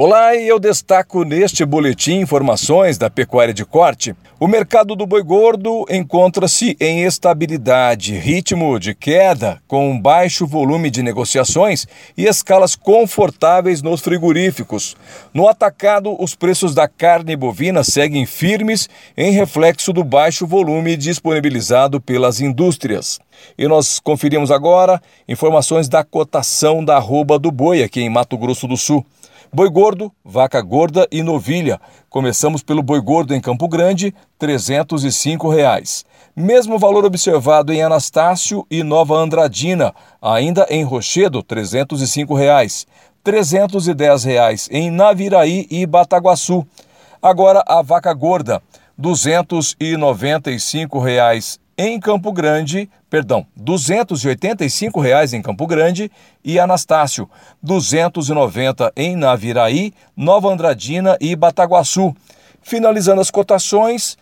Olá, e eu destaco neste boletim informações da pecuária de corte. O mercado do boi gordo encontra-se em estabilidade, ritmo de queda, com baixo volume de negociações e escalas confortáveis nos frigoríficos. No atacado, os preços da carne bovina seguem firmes em reflexo do baixo volume disponibilizado pelas indústrias. E nós conferimos agora informações da cotação da arroba do boi aqui em Mato Grosso do Sul. Boi gordo, vaca gorda e novilha. Começamos pelo boi gordo em Campo Grande, 305 reais. Mesmo valor observado em Anastácio e Nova Andradina, ainda em Rochedo, 305 reais. 310 reais em Naviraí e Bataguaçu. Agora a vaca gorda, 295 reais em Campo Grande, perdão, 285 reais em Campo Grande e Anastácio, R$ 290 em Naviraí, Nova Andradina e Bataguaçu. Finalizando as cotações,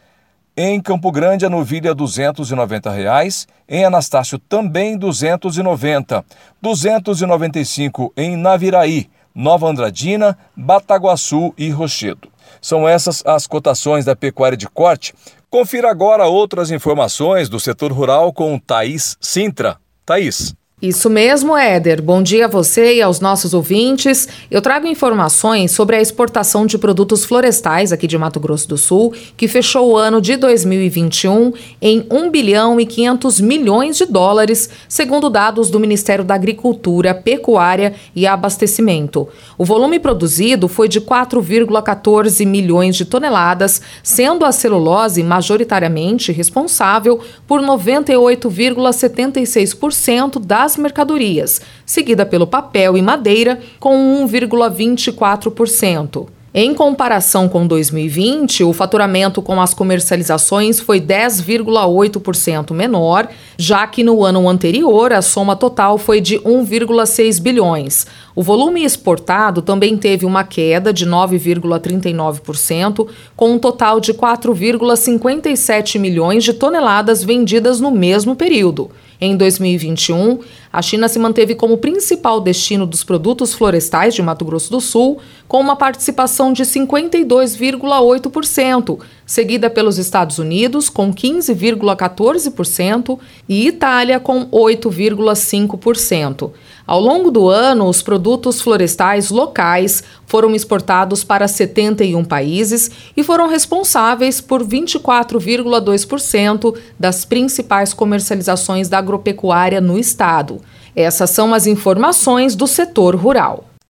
em Campo Grande a novilha 290 reais, em Anastácio também R$ 290, R$ 295 em Naviraí, Nova Andradina, Bataguaçu e Rochedo. São essas as cotações da pecuária de corte Confira agora outras informações do setor rural com Thaís Sintra. Thaís. Isso mesmo, Éder. Bom dia a você e aos nossos ouvintes. Eu trago informações sobre a exportação de produtos florestais aqui de Mato Grosso do Sul, que fechou o ano de 2021 em 1 bilhão e 500 milhões de dólares, segundo dados do Ministério da Agricultura, Pecuária e Abastecimento. O volume produzido foi de 4,14 milhões de toneladas, sendo a celulose majoritariamente responsável por 98,76% da mercadorias, seguida pelo papel e madeira, com 1,24%. Em comparação com 2020, o faturamento com as comercializações foi 10,8% menor, já que no ano anterior a soma total foi de 1,6 bilhões. O volume exportado também teve uma queda de 9,39%, com um total de 4,57 milhões de toneladas vendidas no mesmo período. Em 2021, a China se manteve como principal destino dos produtos florestais de Mato Grosso do Sul, com uma participação de 52,8%, seguida pelos Estados Unidos, com 15,14%, e Itália, com 8,5%. Ao longo do ano, os produtos florestais locais foram exportados para 71 países e foram responsáveis por 24,2% das principais comercializações da agropecuária no estado. Essas são as informações do setor rural.